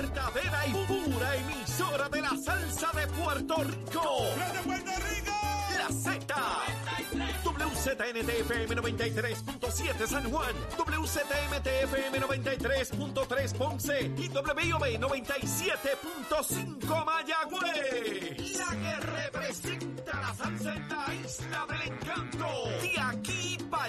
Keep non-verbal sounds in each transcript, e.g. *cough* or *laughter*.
verdadera y pura emisora de la salsa de Puerto Rico. ¡Desde Puerto Rico! La Z. WZNTFM 93.7 San Juan, WZMTFM 93.3 Ponce y WIOB 97.5 Mayagüez. La que representa la salsa en la isla del encanto. De aquí para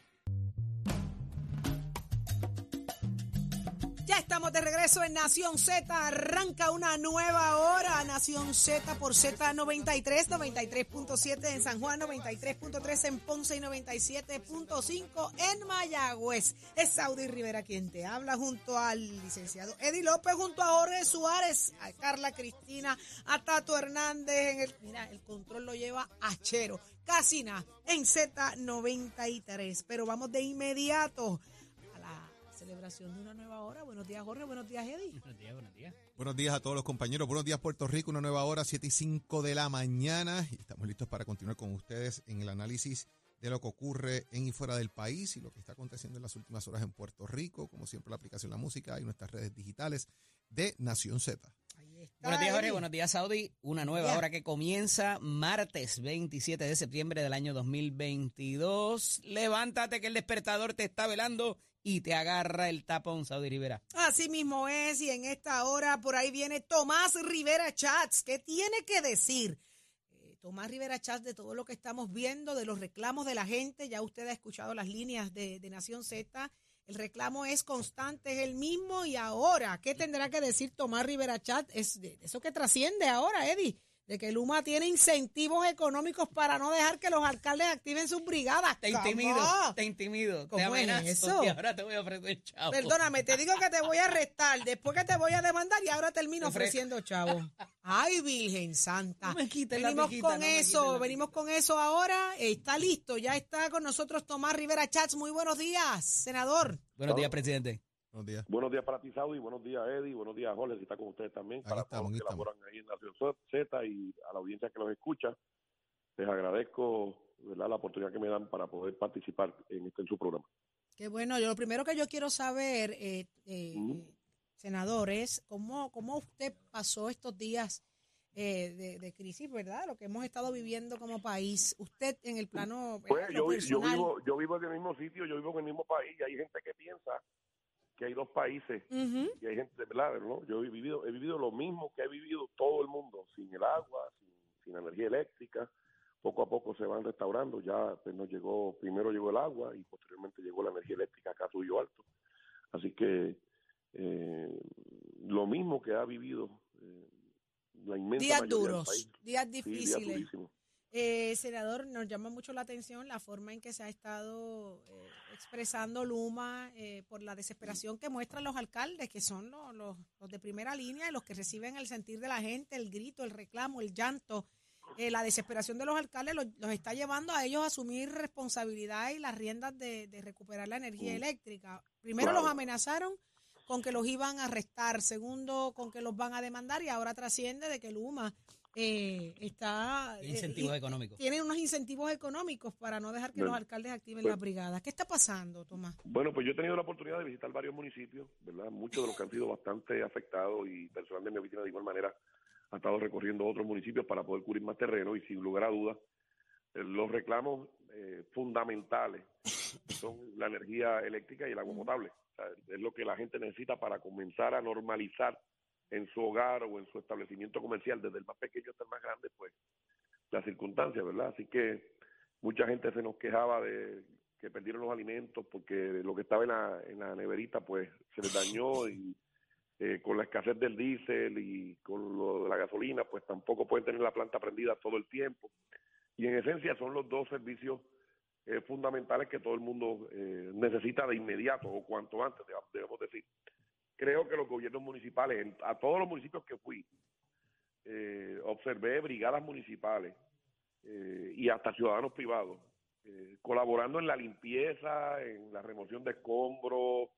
Ya estamos de regreso en Nación Z. Arranca una nueva hora. Nación Z por Z93, 93.7 en San Juan, 93.3 en Ponce y 97.5 en Mayagüez. Es Saudi Rivera quien te habla junto al licenciado Eddie López, junto a Jorge Suárez, a Carla Cristina, a Tato Hernández. En el, mira, el control lo lleva a Chero. Casina en Z93. Pero vamos de inmediato celebración de una nueva hora. Buenos días, Jorge. Buenos días, Eddie. Buenos días, buenos días. Buenos días a todos los compañeros. Buenos días, Puerto Rico. Una nueva hora, 7 y 5 de la mañana. Y estamos listos para continuar con ustedes en el análisis de lo que ocurre en y fuera del país y lo que está aconteciendo en las últimas horas en Puerto Rico. Como siempre, la aplicación La Música y nuestras redes digitales de Nación Z. Buenos días, Jorge. Buenos días, Saudi. Una nueva hora que comienza martes 27 de septiembre del año 2022. Levántate que el despertador te está velando y te agarra el tapón, Saudi Rivera. Así mismo es, y en esta hora por ahí viene Tomás Rivera Chats. ¿Qué tiene que decir? Eh, Tomás Rivera Chats de todo lo que estamos viendo, de los reclamos de la gente. Ya usted ha escuchado las líneas de, de Nación Z. El reclamo es constante, es el mismo. Y ahora, ¿qué tendrá que decir Tomás Rivera Chats? Es de eso que trasciende ahora, Eddie. De que Luma tiene incentivos económicos para no dejar que los alcaldes activen sus brigadas. Te ¿Cómo? intimido, te intimido, te ¿Cómo es eso? y ahora te voy a ofrecer chavo. Perdóname, te digo que te voy a arrestar, después que te voy a demandar y ahora termino ofreciendo chavo. Ay, Virgen Santa. No me quites la venimos piquita, con no eso, la venimos con eso ahora. Está listo, ya está con nosotros Tomás Rivera Chats. Muy buenos días, senador. Buenos días, presidente. Buenos días. Buenos días para ti, Saudi. Buenos días, Eddie. Buenos días, Jorge, que está con ustedes también. Aquí para estamos, todos los que estamos. laboran ahí en Nación Z y a la audiencia que los escucha. Les agradezco ¿verdad? la oportunidad que me dan para poder participar en este en su programa. Qué bueno, yo lo primero que yo quiero saber, eh, eh, senador, es cómo, cómo usted pasó estos días eh, de, de crisis, ¿verdad? Lo que hemos estado viviendo como país. Usted en el plano Pues yo vivo en el mismo sitio, yo vivo en el mismo país y hay gente que piensa que hay dos países Ujú. y hay gente, ¿verdad? ¿no? Yo he vivido he vivido lo mismo que ha vivido todo el mundo, sin el agua, sin, sin energía eléctrica. Poco a poco se van restaurando. Ya pues, nos llegó, primero llegó el agua y posteriormente llegó la energía eléctrica acá a Trujillo Alto. Así que eh, lo mismo que ha vivido eh, la inmensa Días mayoría del duros, país. días Sí, días difíciles. Eh, senador, nos llama mucho la atención la forma en que se ha estado eh, expresando Luma eh, por la desesperación que muestran los alcaldes, que son los, los- los de primera línea y los que reciben el sentir de la gente, el grito, el reclamo, el llanto. Eh, la desesperación de los alcaldes los, los está llevando a ellos a asumir responsabilidad y las riendas de, de recuperar la energía Mm. eléctrica. Primero los amenazaron con que los iban a arrestar, segundo con que los van a demandar y ahora trasciende de que Luma eh, está... Eh, económicos. Tienen unos incentivos económicos para no dejar que Bueno, los alcaldes activen pues- las brigadas. ¿Qué está pasando, Tomás? Bueno, pues yo he tenido la oportunidad de visitar varios municipios, ¿verdad? Muchos de los que han sido bastante afectados y personal de mi oficina de igual manera ha estado recorriendo otros municipios para poder cubrir más terreno y sin lugar a dudas eh, los reclamos eh, fundamentales son la energía eléctrica y el agua potable. O sea, es lo que la gente necesita para comenzar a normalizar en su hogar o en su establecimiento comercial, desde el más pequeño hasta el más grande, pues las circunstancias, ¿verdad? Así que mucha gente se nos quejaba de que perdieron los alimentos porque lo que estaba en la, en la neverita pues se les dañó y eh, con la escasez del diésel y con lo de la gasolina pues tampoco pueden tener la planta prendida todo el tiempo y en esencia son los dos servicios eh, fundamentales que todo el mundo eh, necesita de inmediato o cuanto antes debemos decir creo que los gobiernos municipales en- a todos los municipios que fui eh, observé brigadas municipales eh, y hasta ciudadanos privados eh, colaborando en la limpieza, en la remoción de escombros,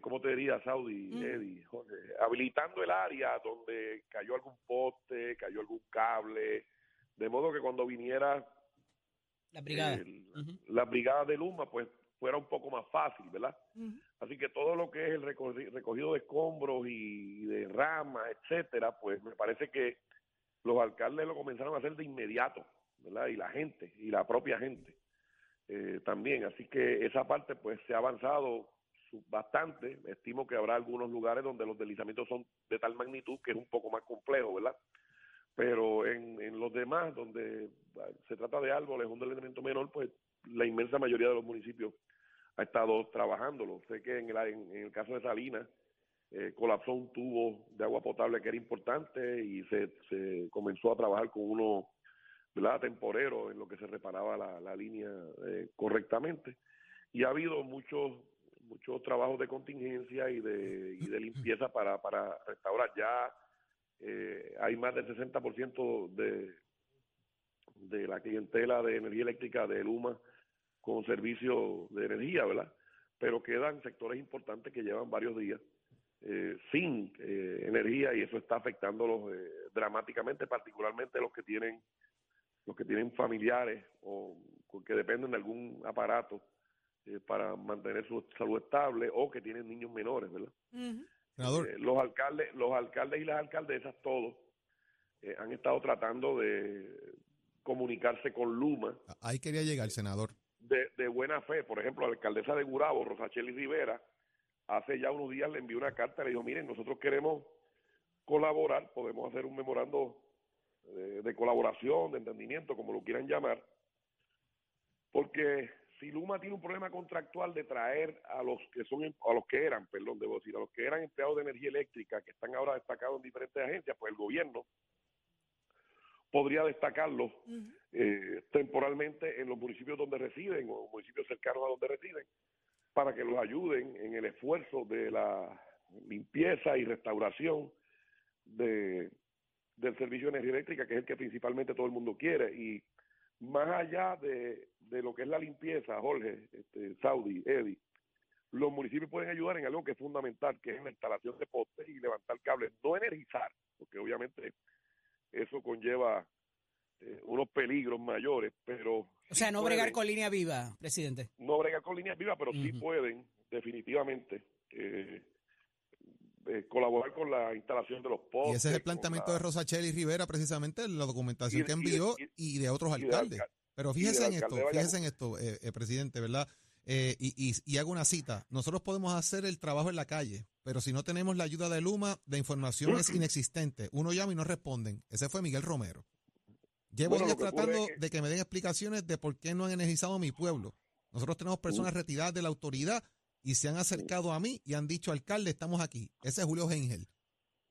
¿cómo te diría, Saudi, Mm. Eddie, Jorge? habilitando el área donde cayó algún poste, cayó algún cable, de modo que cuando viniera La brigada. el- la brigada de Luma, pues fuera un poco más fácil, ¿verdad? Así que todo lo que es el recogido de escombros y de ramas, etcétera, pues me parece que los alcaldes lo comenzaron a hacer de inmediato, ¿verdad? Y la gente, y la propia gente eh, también. Así que esa parte, pues se ha avanzado bastante. Estimo que habrá algunos lugares donde los deslizamientos son de tal magnitud que es un poco más complejo, ¿verdad? Pero en, en los demás, donde ah, se trata de árboles, un deslizamiento menor, pues la inmensa mayoría de los municipios ha estado trabajándolo. Sé que en el, en, el caso de Salinas eh, colapsó un tubo de agua potable que era importante y se, comenzó a trabajar con uno ¿verdad? temporero en lo que se reparaba la, línea eh, correctamente. Y ha habido muchos muchos trabajos de contingencia y de, y de limpieza para, para restaurar. Ya eh, hay más del 60% de, de la clientela de energía eléctrica de Luma con servicio de energía, ¿verdad? Pero quedan sectores importantes que llevan varios días eh, sin eh, energía y eso está afectándolos eh, dramáticamente, particularmente los que tienen los que tienen familiares o que dependen de algún aparato eh, para mantener su salud estable o que tienen niños menores, ¿verdad? Eh, los alcaldes, los alcaldes y las alcaldesas todos eh, han estado tratando de comunicarse con Luma ahí quería llegar, senador. De, buena fe. Por ejemplo, la alcaldesa de Gurabo, Rosacheli Rivera, hace ya unos días le envió una carta, le dijo, miren, nosotros queremos colaborar, podemos hacer un memorando de, de colaboración, de entendimiento, como lo quieran llamar, porque si Luma tiene un problema contractual de traer a los que son a los que eran, perdón, debo decir, a los que eran empleados de energía eléctrica que están ahora destacados en diferentes agencias, pues el gobierno podría destacarlos eh, temporalmente en los municipios donde residen o municipios cercanos a donde residen para que los ayuden en el esfuerzo de la limpieza y restauración de, del servicio de energía eléctrica, que es el que principalmente todo el mundo quiere. Y más allá de, de lo que es la limpieza, Jorge, este, Saudi, Eddie, los municipios pueden ayudar en algo que es fundamental, que es la instalación de postes y levantar cables, no energizar, porque obviamente eso conlleva eh, unos peligros mayores, pero O sea, sí no bregar con línea viva, presidente. no bregar con líneas vivas, pero sí pueden definitivamente eh, eh, colaborar con la instalación de los postes. Y ese es el planteamiento la- de Rosacheli Rivera, precisamente, en la documentación Y que y envió y- y de otros y de alcaldes. alcal- Pero y fíjese en esto, fíjese en esto, eh, eh, presidente, ¿verdad? Eh, y, y- y hago una cita. Nosotros podemos hacer el trabajo en la calle, pero si no tenemos la ayuda de Luma, la información es inexistente. Uno llama y no responden. Ese fue Miguel Romero. Llevo Bueno, tratando es que- de que me den explicaciones de por qué no han energizado a mi pueblo. Nosotros tenemos personas retiradas de la autoridad y se han acercado a mí y han dicho, alcalde, estamos aquí. Ese es Julio Gengel.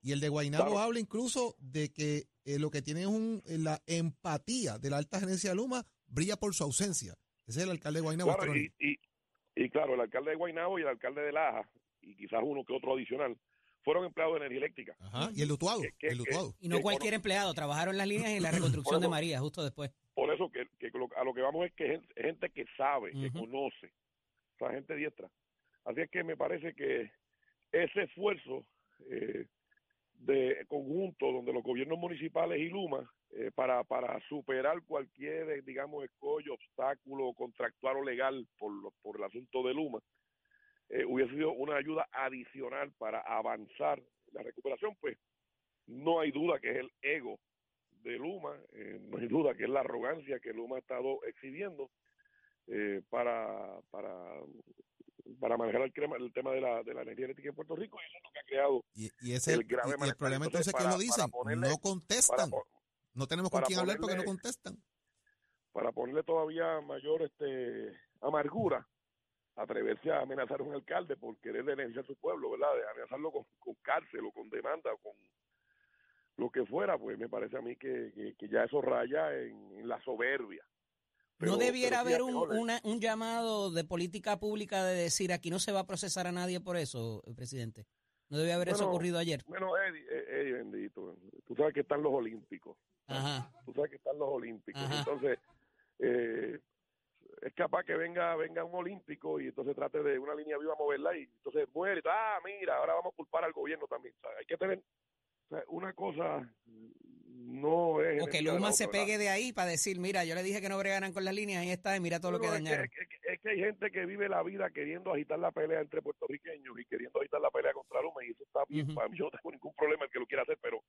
Y el de Guaynabo Claro. habla incluso de que eh, lo que tiene es un, eh, la empatía de la alta gerencia de Luma brilla por su ausencia. Ese es el alcalde de Guaynabo. Claro, Stroni. y, y, y claro, el alcalde de Guaynabo y el alcalde de Laja, y quizás uno que otro adicional, fueron empleados de energía eléctrica. Ajá, y el Lutuado, Que- que- el Lutuado. Y no que cualquier cono- empleado. Trabajaron las líneas en la *coughs* reconstrucción de María, justo después. Por eso que, a lo que vamos es que gente, gente que sabe, que conoce, o sea, gente diestra. Así es que me parece que ese esfuerzo eh, de conjunto donde los gobiernos municipales y Luma eh, para, para superar cualquier, eh, digamos, escollo, obstáculo contractual o legal por, lo- por el asunto de Luma, eh, hubiese sido una ayuda adicional para avanzar la recuperación, pues no hay duda que es el ego de Luma, eh, no hay duda que es la arrogancia que Luma ha estado exhibiendo eh, para, para, para manejar el, crema- el tema de la, de la energía eléctrica en Puerto Rico y eso es lo que ha creado Y, y ese, el grave y- y el problema Entonces, entonces que lo dicen, ponerle- no contestan. No tenemos con quién hablar porque no contestan. para ponerle todavía mayor este amargura atreverse a amenazar a un alcalde por querer energizar su pueblo, ¿verdad? De amenazarlo con, con cárcel o con demanda o con lo que fuera, pues me parece a mí que, que, que ya eso raya en, en la soberbia. Pero- ¿No debiera haber un, una- un llamado de política pública de decir aquí no se va a procesar a nadie por eso, presidente? ¿No debe haber eso ocurrido ayer? Bueno, Eddie, eh, Eddie, bendito, tú sabes que están los olímpicos. Ajá. tú sabes que están los olímpicos Ajá. entonces eh, es capaz que venga venga un olímpico y entonces trate de una línea viva moverla y entonces muere ah mira ahora vamos a culpar al gobierno también O sea, hay que tener o sea, una cosa no es... O que Luma se pegue de ahí para decir, mira, yo le dije que no bregaran con las líneas, ahí está, y mira todo lo que es dañaron. Es que, es que hay gente que vive la vida queriendo agitar la pelea entre puertorriqueños y queriendo agitar la pelea contra Luma y eso está bien. Para mí yo no tengo ningún problema el que lo quiera hacer, pero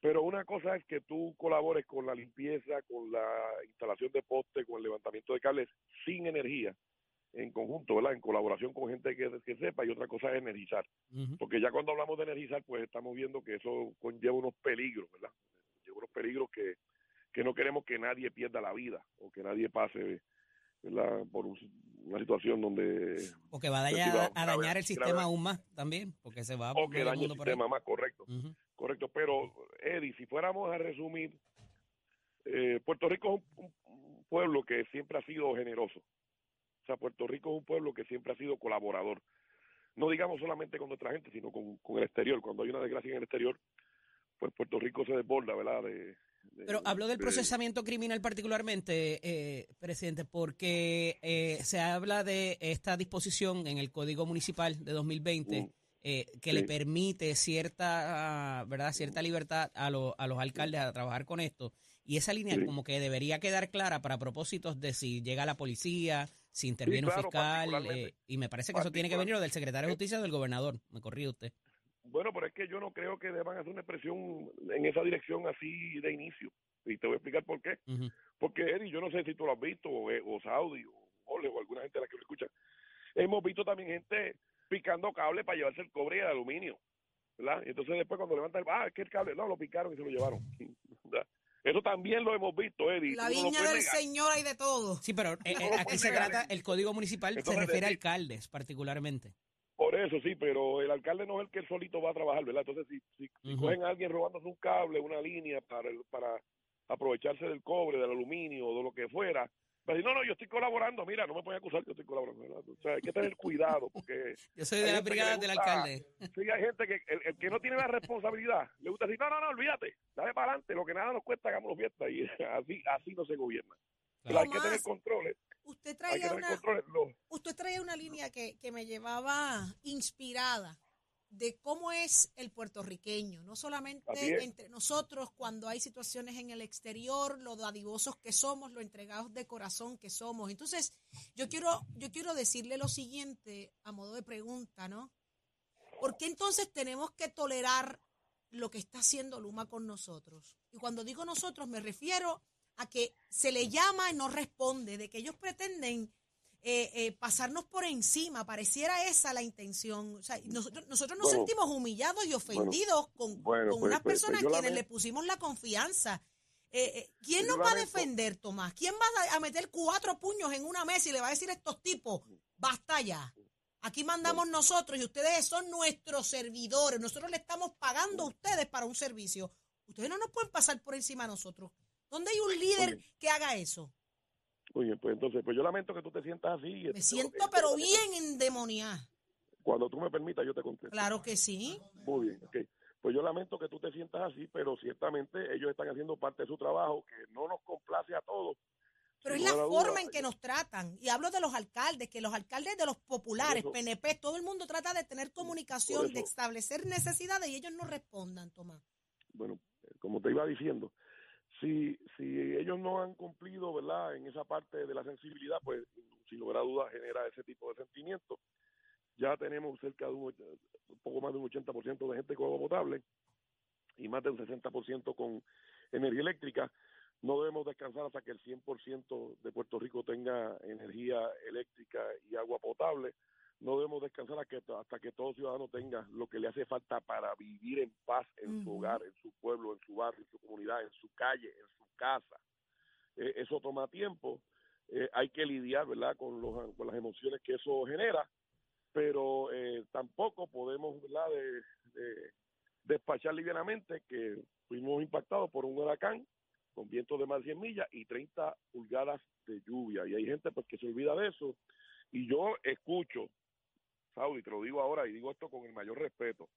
pero una cosa es que tú colabores con la limpieza, con la instalación de postes, con el levantamiento de cables sin energía en conjunto, ¿verdad? En colaboración con gente que, que sepa y otra cosa es energizar. Porque ya cuando hablamos de energizar, pues estamos viendo que eso conlleva unos peligros, ¿verdad? Conlleva unos peligros que, que no queremos que nadie pierda la vida o que nadie pase ¿verdad? por un- una situación donde... O que va a dañar, grave, a dañar el grave. sistema aún más también, porque se va a O que el sistema más correcto. Correcto, pero Eddie, si fuéramos a resumir, eh, Puerto Rico es un, un pueblo que siempre ha sido generoso. O sea, Puerto Rico es un pueblo que siempre ha sido colaborador. No digamos solamente con nuestra gente, sino con, con el exterior. Cuando hay una desgracia en el exterior, pues Puerto Rico se desborda, ¿verdad? De- Pero habló del de- procesamiento criminal particularmente, eh, presidente, porque eh, se habla de esta disposición en el Código Municipal de 2020 Mm. eh, que Sí. le permite cierta, verdad, cierta libertad a, lo- a los alcaldes a trabajar con esto. Y esa línea Sí. como que debería quedar clara para propósitos de si llega la policía, si interviene un claro, fiscal, eh, y me parece que eso tiene que venir del secretario de Justicia o del gobernador. Me corrí usted. Bueno, pero es que yo no creo que deban hacer una expresión en esa dirección así de inicio. Y te voy a explicar por qué. Porque, Eddie, yo no sé si tú lo has visto, o, eh, o Saudi, o Ole, o alguna gente a la que lo escucha. Hemos visto también gente picando cable para llevarse el cobre y el aluminio, ¿verdad? Y entonces después cuando levantan, ah, es que el cable, no, lo picaron y se lo llevaron. *laughs* ¿verdad? Eso también lo hemos visto, Eddie. La no viña del negar. Señor hay de todo. Sí, pero eh, *laughs* eh, aquí se trata, el Código Municipal se refiere a de- alcaldes particularmente. Por eso sí, pero el alcalde no es el que él solito va a trabajar, ¿verdad? Entonces, si, si, si Ujú. cogen a alguien robándose un cable, una línea para, el- para aprovecharse del cobre, del aluminio o de lo que fuera, va a decir, no, no, yo estoy colaborando, mira, no me pueden acusar que yo estoy colaborando, ¿verdad? O sea, hay que tener cuidado porque *laughs* Yo soy de la brigada del alcalde. *laughs* sí hay gente que el, el que no tiene la responsabilidad le gusta decir, no, no, no, olvídate, dale para adelante, lo que nada nos cuesta, hagámoslo fiesta y *laughs* así así no se gobierna. Pero hay que tener controles, Usted traía una, usted traía una línea que, que me llevaba inspirada de cómo es el puertorriqueño, no solamente entre nosotros cuando hay situaciones en el exterior, lo dadivosos que somos, lo entregados de corazón que somos. Entonces, yo quiero, yo quiero decirle lo siguiente a modo de pregunta, ¿no? ¿Por qué entonces tenemos que tolerar lo que está haciendo Luma con nosotros? Y cuando digo nosotros me refiero a que se le llama y no responde, de que ellos pretenden eh, eh, pasarnos por encima, pareciera esa la intención. O sea, nosotros, nosotros nos Bueno, sentimos humillados y ofendidos con, bueno, con pues- unas pues- pues personas a quienes le pusimos la confianza. Eh, ¿Quién nos va a defender, Tomás? ¿Quién va a- a meter cuatro puños en una mesa y le va a decir a estos tipos, basta ya? Aquí mandamos nosotros y ustedes son nuestros servidores. Nosotros le estamos pagando a ustedes para un servicio. Ustedes no nos pueden pasar por encima a nosotros. ¿Dónde hay un líder Oye. que haga eso? Oye, pues entonces, pues yo lamento que tú te sientas así. Me siento pero bien endemoniada. Cuando tú me permitas, yo te contesto. Claro que sí. Muy bien, ok. Pues yo lamento que tú te sientas así, pero ciertamente ellos están haciendo parte de su trabajo, que no nos complace a todos. Pero es la duda, forma en que nos tratan. Y hablo de los alcaldes, que los alcaldes de los populares, eso- PNP, todo el mundo trata de tener comunicación, de establecer necesidades y ellos no respondan, Tomás. Bueno, como te iba diciendo, si, si ellos no han cumplido, ¿verdad?, en esa parte de la sensibilidad, pues sin lugar a dudas genera ese tipo de sentimiento. Ya tenemos cerca de un poco más de un 80% de gente con agua potable y más de un 60% con energía eléctrica. No debemos descansar hasta que el 100% de Puerto Rico tenga energía eléctrica y agua potable. No debemos descansar hasta que, todo ciudadano tenga lo que le hace falta para vivir en paz en su hogar, en su pueblo, en su barrio, en su comunidad, en su calle, en su casa. Eh, eso toma tiempo. Eh, hay que lidiar, ¿verdad?, con, los, con las emociones que eso genera, pero eh, tampoco podemos, ¿verdad?, de, de despachar livianamente que fuimos impactados por un huracán con vientos de más de 100 millas y 30 pulgadas de lluvia. Y hay gente pues que se olvida de eso. Y yo escucho, Saudi, te lo digo ahora y digo esto con el mayor respeto,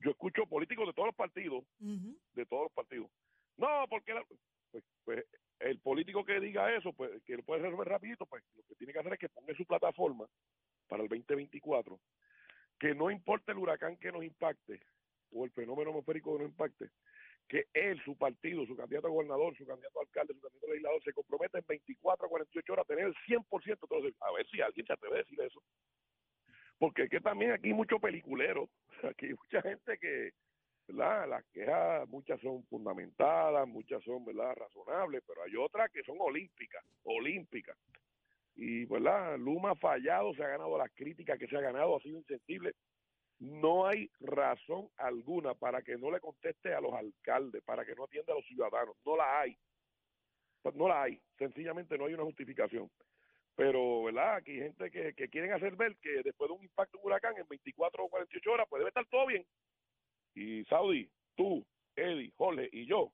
yo escucho políticos de todos los partidos, de todos los partidos. No, porque la- pues, pues, el político que diga eso, pues que lo puede resolver rapidito, pues lo que tiene que hacer es que ponga su plataforma para el 2024 que no importa el huracán que nos impacte o el fenómeno atmosférico que nos impacte, que él, su partido, su candidato a gobernador, su candidato a alcalde, su candidato a legislador, se compromete en 24 a 48 horas a tener el 100% de todos A ver si alguien se atreve a decir eso. Porque es que también aquí hay mucho peliculero, *laughs* aquí hay mucha gente que. Las quejas, muchas son fundamentadas, muchas son, ¿verdad? Razonables, pero hay otras que son olímpicas, olímpicas. Y, ¿verdad? Luma ha fallado, se ha ganado las críticas que se ha ganado, ha sido insensible. No hay razón alguna para que no le conteste a los alcaldes, para que no atienda a los ciudadanos. No la hay. No la hay. Sencillamente no hay una justificación. Pero, ¿verdad? Aquí hay gente que, que quieren hacer ver que después de un impacto huracán en 24 o 48 horas, pues debe estar todo bien. Y Saudi, tú, Eddie, Jorge y yo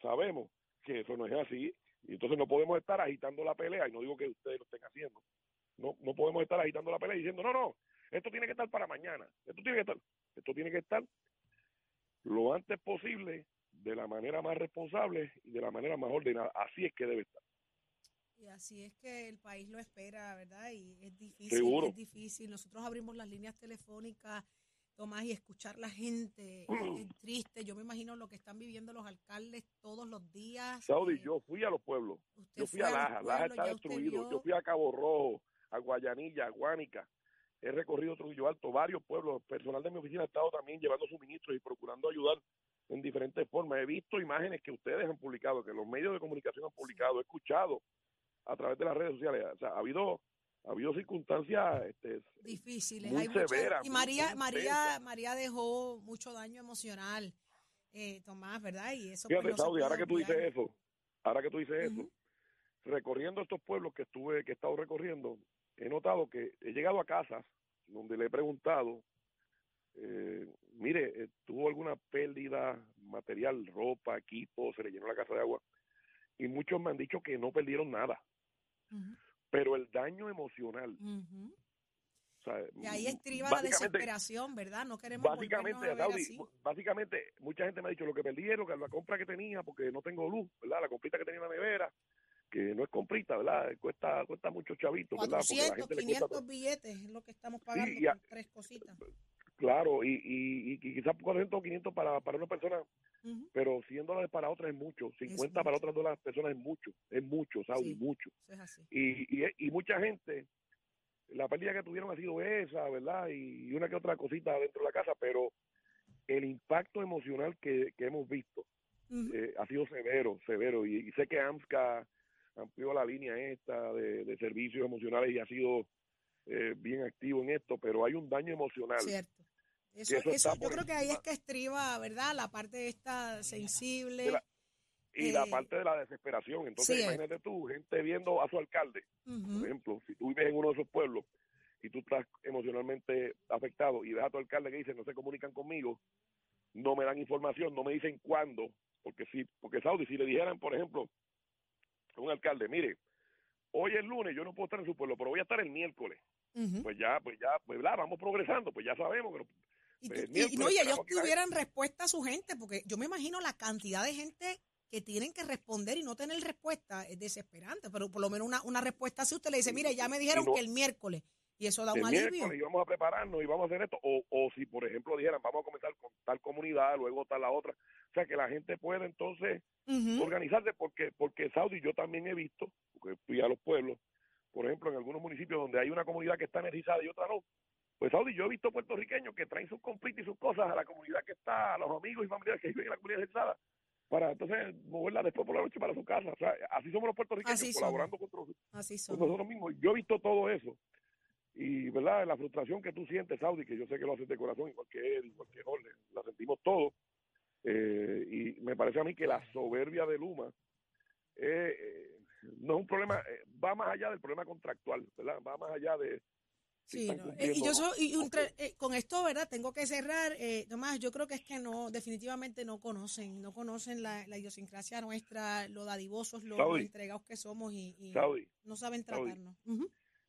sabemos que eso no es así. Y entonces no podemos estar agitando la pelea, y no digo que ustedes lo estén haciendo. No, no podemos estar agitando la pelea diciendo, no, no, esto tiene que estar para mañana. Esto tiene que estar, esto tiene que estar lo antes posible, de la manera más responsable y de la manera más ordenada. Así es que debe estar. Y así es que el país lo espera, ¿verdad? Y es difícil, Seguro. es difícil. Nosotros abrimos las líneas telefónicas, Tomás, y escuchar la gente es, *clears throat* triste. Yo me imagino lo que están viviendo los alcaldes todos los días. Saudi, eh, yo fui a los pueblos. Yo fui a Laja, Laja está destruido. vio- Yo fui a Cabo Rojo, a Guayanilla, a Guánica. He recorrido Trujillo Alto, varios pueblos. Personal de mi oficina ha estado también llevando suministros y procurando ayudar en diferentes formas. He visto imágenes que ustedes han publicado, que los medios de comunicación han publicado, he escuchado a través de las redes sociales. O sea, ha habido, ha habido circunstancias este, difíciles. muy hay muchas- severas, y María, muy María. María dejó mucho daño emocional, eh, Tomás, ¿verdad? Y eso pues, Fíjate, no se Saudi, puede ahora que tú dices eso, ahora que tú dices eso, recorriendo estos pueblos que estuve, que he estado recorriendo, he notado que he llegado a casas donde le he preguntado, eh, mire, eh, ¿tuvo alguna pérdida material, ropa, equipo, se le llenó la casa de agua? Y muchos me han dicho que no perdieron nada, Pero el daño emocional, ujú. o sea, Y ahí estriba la desesperación, ¿verdad? No queremos Básicamente, a ver Saudi, así. básicamente, mucha gente me ha dicho lo que perdí es lo que la compra que tenía porque no tengo luz, ¿verdad? La comprita que tenía en la nevera, que no es comprita, ¿verdad? Cuesta cuesta muchos chavitos, ¿verdad? Porque la 400, gente le cuesta 500 billetes es lo que estamos pagando y a- por tres cositas. Claro, y, y, y quizás 400 o 500 para, para una persona, Pero 100 dólares para otra es mucho, 50 para mucho. otras dos personas es mucho, es mucho, Saudi, Sí. mucho. Es así. Y, y, y mucha gente, la pérdida que tuvieron ha sido esa, ¿verdad? Y, una que otra cosita dentro de la casa, pero el impacto emocional que, que hemos visto eh, ha sido severo, severo. Y, y sé que AMSCA amplió la línea esta de, de servicios emocionales y ha sido eh, bien activo en esto, pero hay un daño emocional. Cierto. Eso, eso eso, está yo creo que ahí es que estriba, ¿verdad? La parte esta sensible. La- Y la Eh, parte de la desesperación. Entonces, sí, imagínate tú, gente viendo a su alcalde, por ejemplo, si tú vives en uno de esos pueblos y tú estás emocionalmente afectado y ves a tu alcalde que dice no se comunican conmigo, no me dan información, no me dicen cuándo, porque si, porque Saudi, si le dijeran, por ejemplo, a un alcalde, mire, hoy es lunes, yo no puedo estar en su pueblo, pero voy a estar el miércoles, pues ya, pues ya, pues ¿verdad? vamos progresando, pues ya sabemos que Y, tú- y- miércoles no, y ellos tuvieran respuesta a su gente, porque yo me imagino la cantidad de gente que tienen que responder y no tener respuesta es desesperante, pero por lo menos una, una respuesta así usted le dice, mire, ya me dijeron no- que el miércoles, y eso da un el alivio. miércoles y vamos a prepararnos y vamos a hacer esto, o, o si por ejemplo dijeran vamos a comenzar con tal comunidad, luego tal la otra, o sea que la gente puede entonces organizarse porque porque Saudi yo también he visto, porque fui a los pueblos, por ejemplo en algunos municipios donde hay una comunidad que está energizada y otra no, pues Saudi yo he visto puertorriqueños que traen sus compritas y sus cosas a la comunidad que está, a los amigos y familiares que viven en la comunidad energizada, para entonces moverla después por la noche para su casa, o sea, así somos los puertorriqueños Así colaborando Así con nosotros mismos. Yo he visto todo eso. Y, ¿verdad? La frustración que tú sientes, Saudi, que yo sé que lo haces de corazón, igual que él, igual que Jorge, la sentimos todos. Eh, y me parece a mí que la soberbia de Luma eh, eh, no es un problema, eh, va más allá del problema contractual, ¿verdad? Va más allá de... Sí, no, eh, y yo soy, y eh, con esto, ¿verdad? Tengo que cerrar. Eh, Tomás, yo creo que es que no, definitivamente no conocen, no conocen la, la idiosincrasia nuestra, lo dadivosos, lo, entregados que somos y, no saben tratarnos.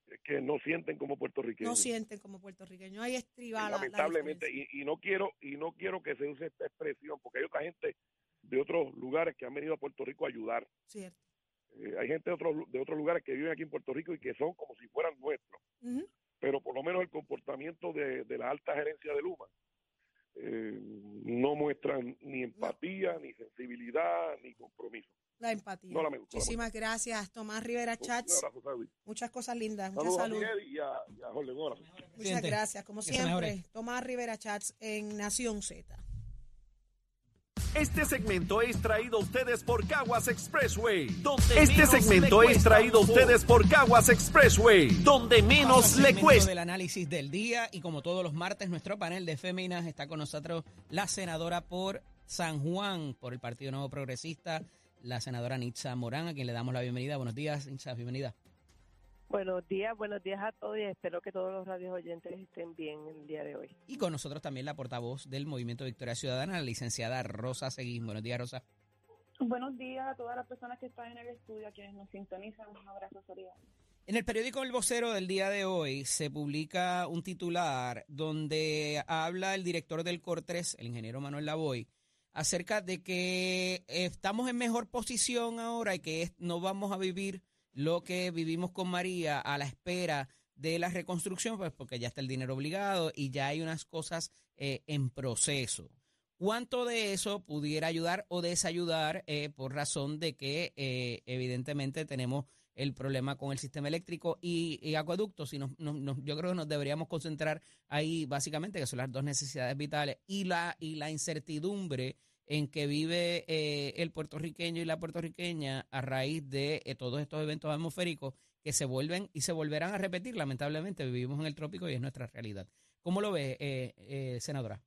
Es que no sienten como puertorriqueños. No sienten como puertorriqueños. Ahí estriba la, la lamentablemente y, y no quiero y no quiero que se use esta expresión porque hay otra gente de otros lugares que han venido a Puerto Rico a ayudar Cierto. Eh, hay gente de otros de otros lugares que viven aquí en Puerto Rico y que son como si fueran nuestros. Pero por lo menos el comportamiento de, de la alta gerencia de Luma eh, no muestran ni empatía, ni sensibilidad, ni compromiso. La empatía. No la me gustó. Muchísimas gracias, Tomás Rivera Un Chats. abrazo. Muchas cosas lindas, mucha a salud. Y a, y a Jorge. Un abrazo. Muchas gracias, como siempre. Tomás Rivera Chats en Nación Z. Este segmento es traído a ustedes por Caguas Expressway. Donde este segmento es traído a ustedes por Caguas Expressway. Donde menos le cuesta. del análisis del día y como todos los martes nuestro panel de féminas está con nosotros la senadora por San Juan por el Partido Nuevo Progresista, la senadora Nitza Morán, a quien le damos la bienvenida. Buenos días, Nitza, bienvenida. Buenos días, buenos días a todos y espero que todos los radios oyentes estén bien el día de hoy. Y con nosotros también la portavoz del Movimiento Victoria Ciudadana, la licenciada Rosa Seguín. Buenos días, Rosa. Buenos días a todas las personas que están en el estudio, a quienes nos sintonizan. Un abrazo solidario. En el periódico El Vocero del día de hoy se publica un titular donde habla el director del COR3, el ingeniero Manuel Lavoy, acerca de que estamos en mejor posición ahora y que es- no vamos a vivir lo que vivimos con María a la espera de la reconstrucción, pues porque ya está el dinero obligado y ya hay unas cosas eh, en proceso. ¿Cuánto de eso pudiera ayudar o desayudar eh, por razón de que eh, evidentemente tenemos el problema con el sistema eléctrico y, y acueductos? Y nos- yo creo que nos deberíamos concentrar ahí básicamente, que son las dos necesidades vitales, y la, y la incertidumbre en que vive eh, el puertorriqueño y la puertorriqueña a raíz de eh, todos estos eventos atmosféricos que se vuelven y se volverán a repetir. Lamentablemente vivimos en el trópico y es nuestra realidad. ¿Cómo lo ve, eh, eh, senadora?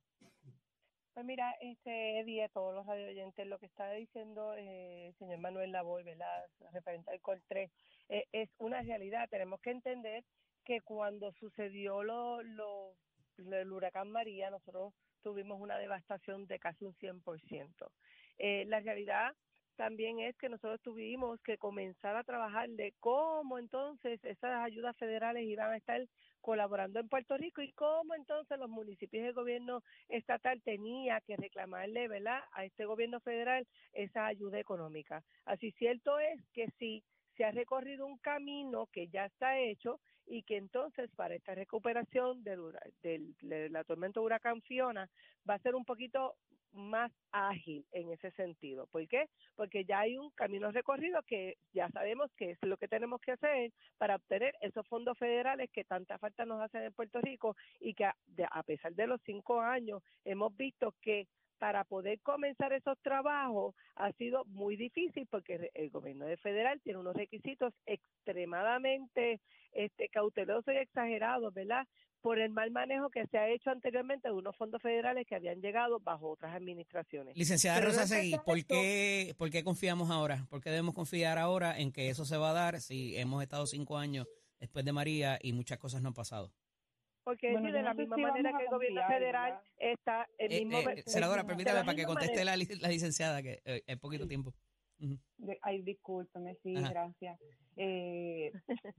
Pues mira, este Eddie, a todos los radio oyentes, lo que está diciendo eh, el señor Manuel Lavoy, ¿verdad? Referente al COL 3, eh, es una realidad. Tenemos que entender que cuando sucedió lo, lo, lo- el huracán María, nosotros tuvimos una devastación de casi un 100%. Eh, la realidad también es que nosotros tuvimos que comenzar a trabajar de cómo entonces esas ayudas federales iban a estar colaborando en Puerto Rico y cómo entonces los municipios y gobierno estatal tenía que reclamarle, ¿verdad?, a este gobierno federal esa ayuda económica. Así cierto es que sí se ha recorrido un camino que ya está hecho y que entonces para esta recuperación hura- del, de la tormenta huracán Fiona va a ser un poquito más ágil en ese sentido. ¿Por qué? Porque ya hay un camino recorrido que ya sabemos que es lo que tenemos que hacer para obtener esos fondos federales que tanta falta nos hacen en Puerto Rico y que de- a pesar de los cinco años hemos visto que para poder comenzar esos trabajos ha sido muy difícil porque el gobierno de federal tiene unos requisitos extremadamente este, cautelosos y exagerados, ¿verdad? Por el mal manejo que se ha hecho anteriormente de unos fondos federales que habían llegado bajo otras administraciones. Licenciada Pero Rosa Seguí, tanto ¿por esto. qué, ¿por qué confiamos ahora? ¿Por qué debemos confiar ahora en que eso se va a dar si hemos estado cinco años después de María y muchas cosas no han pasado? Porque Bueno, de no la misma si manera que el gobierno confiar, federal ¿verdad? está el Eh, mismo... eh, senadora, permítame para que conteste la, li- la licenciada, que eh, es poquito tiempo. De- ay, discúlpeme, sí, Ajá. gracias. Eh, *laughs*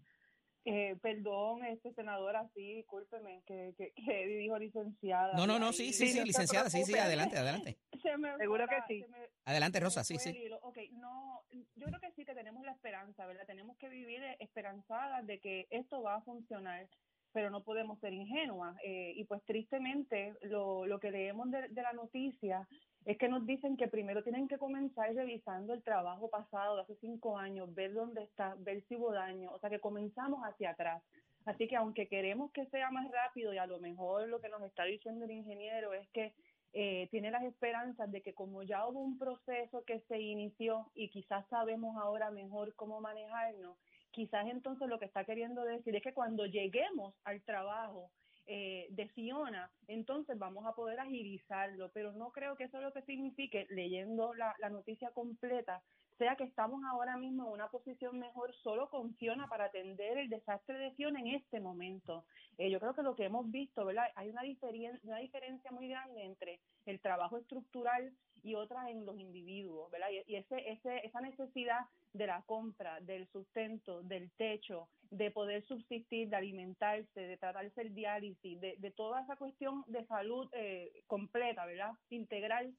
eh, perdón, este senadora, sí, discúlpeme, que, que, que dijo licenciada. No, no, no, sí, sí, Sí, licenciada, sí, sí, adelante, adelante. *laughs* Se me Seguro que sí. se me- Adelante, Rosa, sí, sí. Ok, no, yo creo que sí que tenemos la esperanza, ¿verdad? Tenemos que vivir esperanzadas de que esto va a funcionar, pero no podemos ser ingenuas. Eh, y pues tristemente lo, lo que leemos de, de la noticia es que nos dicen que primero tienen que comenzar revisando el trabajo pasado de hace cinco años, ver dónde está, ver si hubo daño, o sea que comenzamos hacia atrás. Así que aunque queremos que sea más rápido y a lo mejor lo que nos está diciendo el ingeniero es que eh, tiene las esperanzas de que como ya hubo un proceso que se inició y quizás sabemos ahora mejor cómo manejarnos, quizás entonces lo que está queriendo decir es que cuando lleguemos al trabajo eh, de Fiona, entonces vamos a poder agilizarlo, pero no creo que eso lo que signifique, leyendo la, noticia completa, sea que estamos ahora mismo en una posición mejor solo con Fiona para atender el desastre de Fiona en este momento. Eh, yo creo que lo que hemos visto, ¿verdad? Hay una, diferen- una diferencia muy grande entre el trabajo estructural y otras en los individuos. Y, ese, ese, esa necesidad de la compra, del sustento, del techo, de poder subsistir, de alimentarse, de tratarse el diálisis, de, de toda esa cuestión de salud eh, completa, ¿verdad? Integral,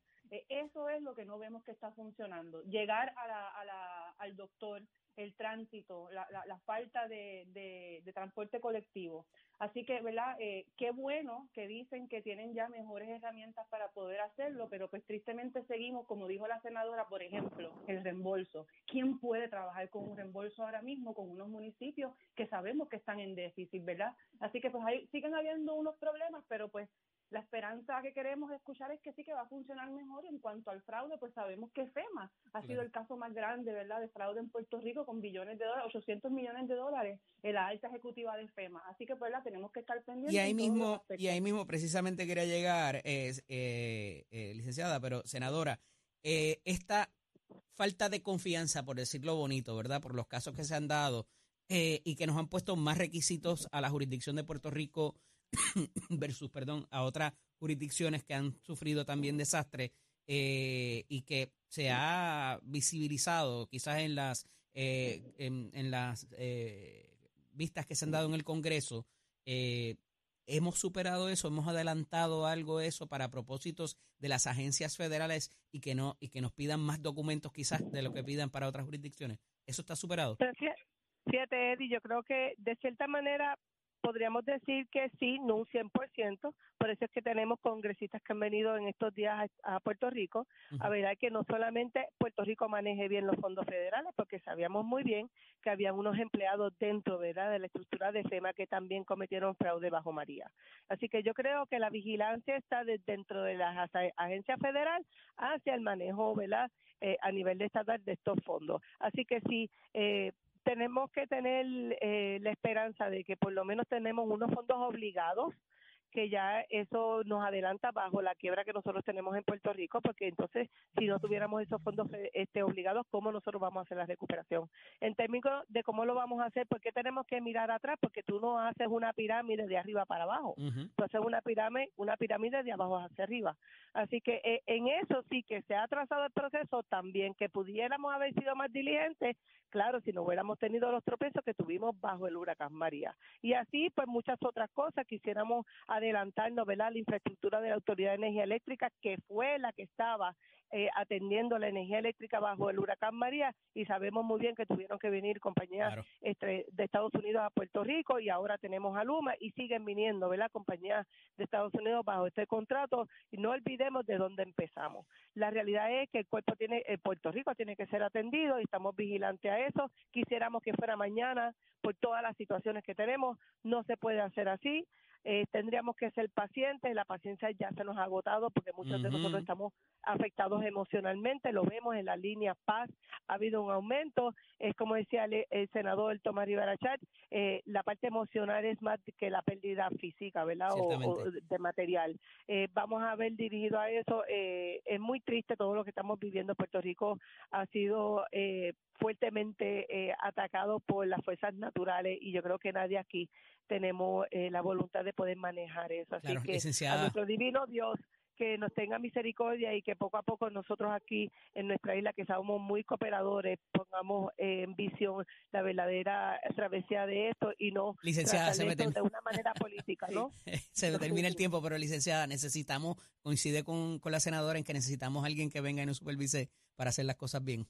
Eso es lo que no vemos que está funcionando. Llegar a la, a la, al doctor, el tránsito, la, la, falta de, de, transporte colectivo. Así que, ¿verdad? Eh, qué bueno que dicen que tienen ya mejores herramientas para poder hacerlo, pero pues tristemente seguimos, como dijo la senadora, por ejemplo, el reembolso. ¿Quién puede trabajar con un reembolso ahora mismo con unos municipios que sabemos que están en déficit, ¿verdad? Así que pues siguen habiendo unos problemas, pero pues la esperanza que queremos escuchar es que sí que va a funcionar mejor. En cuanto al fraude, pues sabemos que FEMA ha sido el caso más grande, ¿verdad?, de fraude en Puerto Rico con billones de dólares, 800 millones de dólares en la alta ejecutiva de FEMA. Así que, pues, la tenemos que estar pendientes. Y ahí mismo, y ahí mismo precisamente quería llegar, es, eh, eh, licenciada, pero senadora, eh, esta falta de confianza, por decirlo bonito, ¿verdad?, por los casos que se han dado eh, y que nos han puesto más requisitos a la jurisdicción de Puerto Rico *coughs* versus, perdón, a otras jurisdicciones que han sufrido también desastres eh, y que se ha visibilizado quizás en las eh, en, en, las eh, vistas que se han dado en el Congreso. Eh, hemos superado eso, hemos adelantado algo eso para propósitos de las agencias federales y que no y que nos pidan más documentos quizás de lo que pidan para otras jurisdicciones. Eso está superado. Fíjate, Eddie, yo creo que de cierta manera podríamos decir que sí, no un 100%, por eso es que tenemos congresistas que han venido en estos días a, a Puerto Rico a ver que no solamente Puerto Rico maneje bien los fondos federales, porque sabíamos muy bien que había unos empleados dentro ¿verdad? de la estructura de FEMA que también cometieron fraude bajo María. Así que yo creo que la vigilancia está de, dentro de la agencia federal hacia el manejo ¿verdad? Eh, a nivel de estatal de estos fondos. Así que sí, eh, tenemos que tener eh, la esperanza de que por lo menos tenemos unos fondos obligados que ya eso nos adelanta bajo la quiebra que nosotros tenemos en Puerto Rico, porque entonces si no tuviéramos esos fondos este, obligados, ¿cómo nosotros vamos a hacer la recuperación? En términos de cómo lo vamos a hacer, ¿por qué tenemos que mirar atrás? Porque tú no haces una pirámide de arriba para abajo, uh -huh. tú haces una pirámide, una pirámide de abajo hacia arriba. Así que eh, en eso sí que se ha atrasado el proceso, también que pudiéramos haber sido más diligentes, claro, si no hubiéramos tenido los tropezos que tuvimos bajo el huracán María. Y así, pues muchas otras cosas quisiéramos adelantarnos, ¿verdad? La infraestructura de la Autoridad de Energía Eléctrica, que fue la que estaba eh, atendiendo la energía eléctrica bajo el huracán María y sabemos muy bien que tuvieron que venir compañías claro. este, de Estados Unidos a Puerto Rico y ahora tenemos a Luma y siguen viniendo, ¿verdad? Compañías de Estados Unidos bajo este contrato y no olvidemos de dónde empezamos. La realidad es que el cuerpo tiene, el Puerto Rico tiene que ser atendido y estamos vigilantes a eso. Quisiéramos que fuera mañana por todas las situaciones que tenemos, no se puede hacer así eh, tendríamos que ser pacientes, la paciencia ya se nos ha agotado porque muchos uh -huh. de nosotros estamos afectados emocionalmente, lo vemos en la línea paz, ha habido un aumento, es como decía el, el senador Tomás Rivera Chat, eh, la parte emocional es más que la pérdida física, ¿verdad? O, o, de material. Eh, vamos a ver dirigido a eso, eh, es muy triste todo lo que estamos viviendo en Puerto Rico, ha sido eh, fuertemente eh, atacado por las fuerzas naturales y yo creo que nadie aquí tenemos eh, la voluntad de poder manejar eso. Así claro, que licenciada. a nuestro divino Dios que nos tenga misericordia y que poco a poco nosotros aquí en nuestra isla, que somos muy cooperadores, pongamos en visión la verdadera travesía de esto y no licenciada, se me de una manera política, ¿no? *laughs* se me termina el tiempo, pero licenciada, necesitamos, coincide con, con la senadora en que necesitamos a alguien que venga y nos supervise para hacer las cosas bien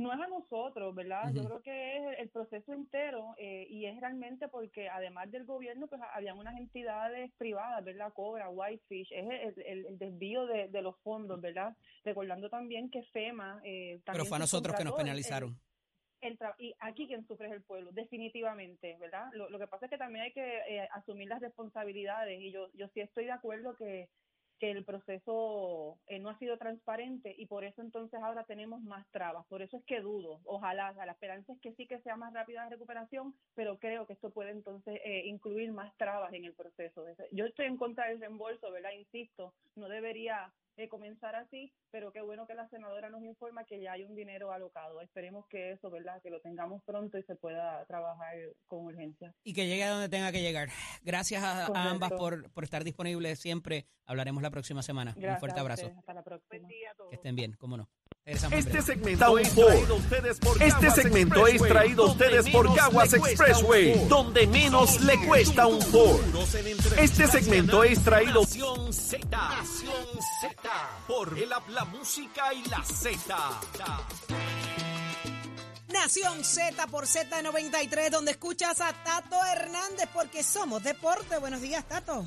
no es a nosotros, ¿verdad? Uh -huh. Yo creo que es el proceso entero eh, y es realmente porque además del gobierno, pues habían unas entidades privadas, ¿verdad? Cobra, Whitefish, es el, el, el desvío de, de, los fondos, ¿verdad? Recordando también que FEMA... Eh, también Pero fue a nosotros que nos penalizaron. El, y aquí quien sufre es el pueblo, definitivamente, ¿verdad? Lo, lo que pasa es que también hay que eh, asumir las responsabilidades y yo, yo sí estoy de acuerdo que que el proceso eh, no ha sido transparente y por eso entonces ahora tenemos más trabas. Por eso es que dudo. Ojalá, la esperanza es que sí que sea más rápida la recuperación, pero creo que esto puede entonces eh, incluir más trabas en el proceso. Yo estoy en contra del reembolso, ¿verdad? Insisto, no debería eh, comenzar así, pero qué bueno que la senadora nos informa que ya hay un dinero alocado. Esperemos que eso, ¿verdad? Que lo tengamos pronto y se pueda trabajar con urgencia. Y que llegue a donde tenga que llegar. Gracias a, a ambas por, por estar disponibles siempre. Hablaremos la próxima semana. Gracias un fuerte abrazo. Hasta la próxima. Que estén bien, cómo no. Este segmento es traído a ustedes por Este segmento es traído a ustedes por Caguas Expressway, donde menos le cuesta un Ford. Este segmento es traído Nación Z, Nación Z, por el la música y la Z. Nación Z por Z93, donde escuchas a Tato Hernández, porque somos deporte. Buenos días, Tato.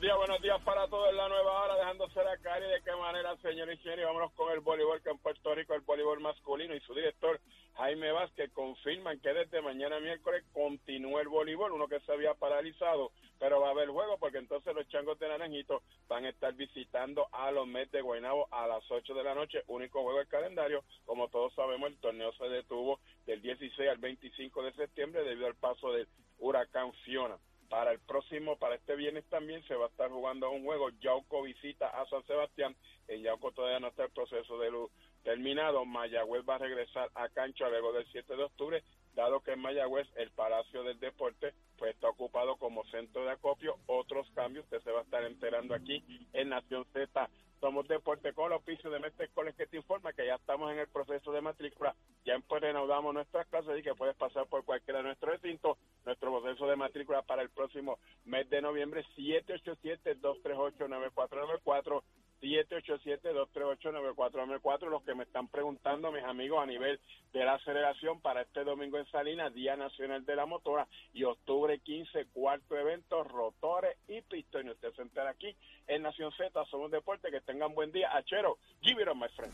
Buenos días para todos en la nueva hora, dejándose la cara y de qué manera, señores y señores, vámonos con el voleibol, que en Puerto Rico el voleibol masculino y su director Jaime Vázquez confirman que desde mañana miércoles continúa el voleibol, uno que se había paralizado, pero va a haber juego porque entonces los changos de Naranjito van a estar visitando a los Mets de Guaynabo a las 8 de la noche, único juego del calendario, como todos sabemos el torneo se detuvo del 16 al 25 de septiembre debido al paso del huracán Fiona. Para el próximo, para este viernes también se va a estar jugando un juego. Yauco visita a San Sebastián. En Yauco todavía no está el proceso de luz terminado. Mayagüez va a regresar a cancha luego del 7 de octubre, dado que en Mayagüez el Palacio del Deporte pues está ocupado como centro de acopio. Otros cambios usted se va a estar enterando aquí en Nación Z. Somos Deporte con oficio de Mestre Escoles que te informa que ya estamos en el proceso de matrícula. Ya reanudamos nuestras clases y que puedes pasar por cualquiera de nuestros recintos. Nuestro proceso de matrícula para el próximo mes de noviembre, 787-238-9494. 787-238-9494. Los que me están preguntando, mis amigos, a nivel de la aceleración para este domingo en Salinas, Día Nacional de la Motora, y octubre 15, cuarto evento, rotores y pistones. Usted se entera aquí en Nación Z, somos deporte. Que tengan buen día. Achero, give it on, my friend.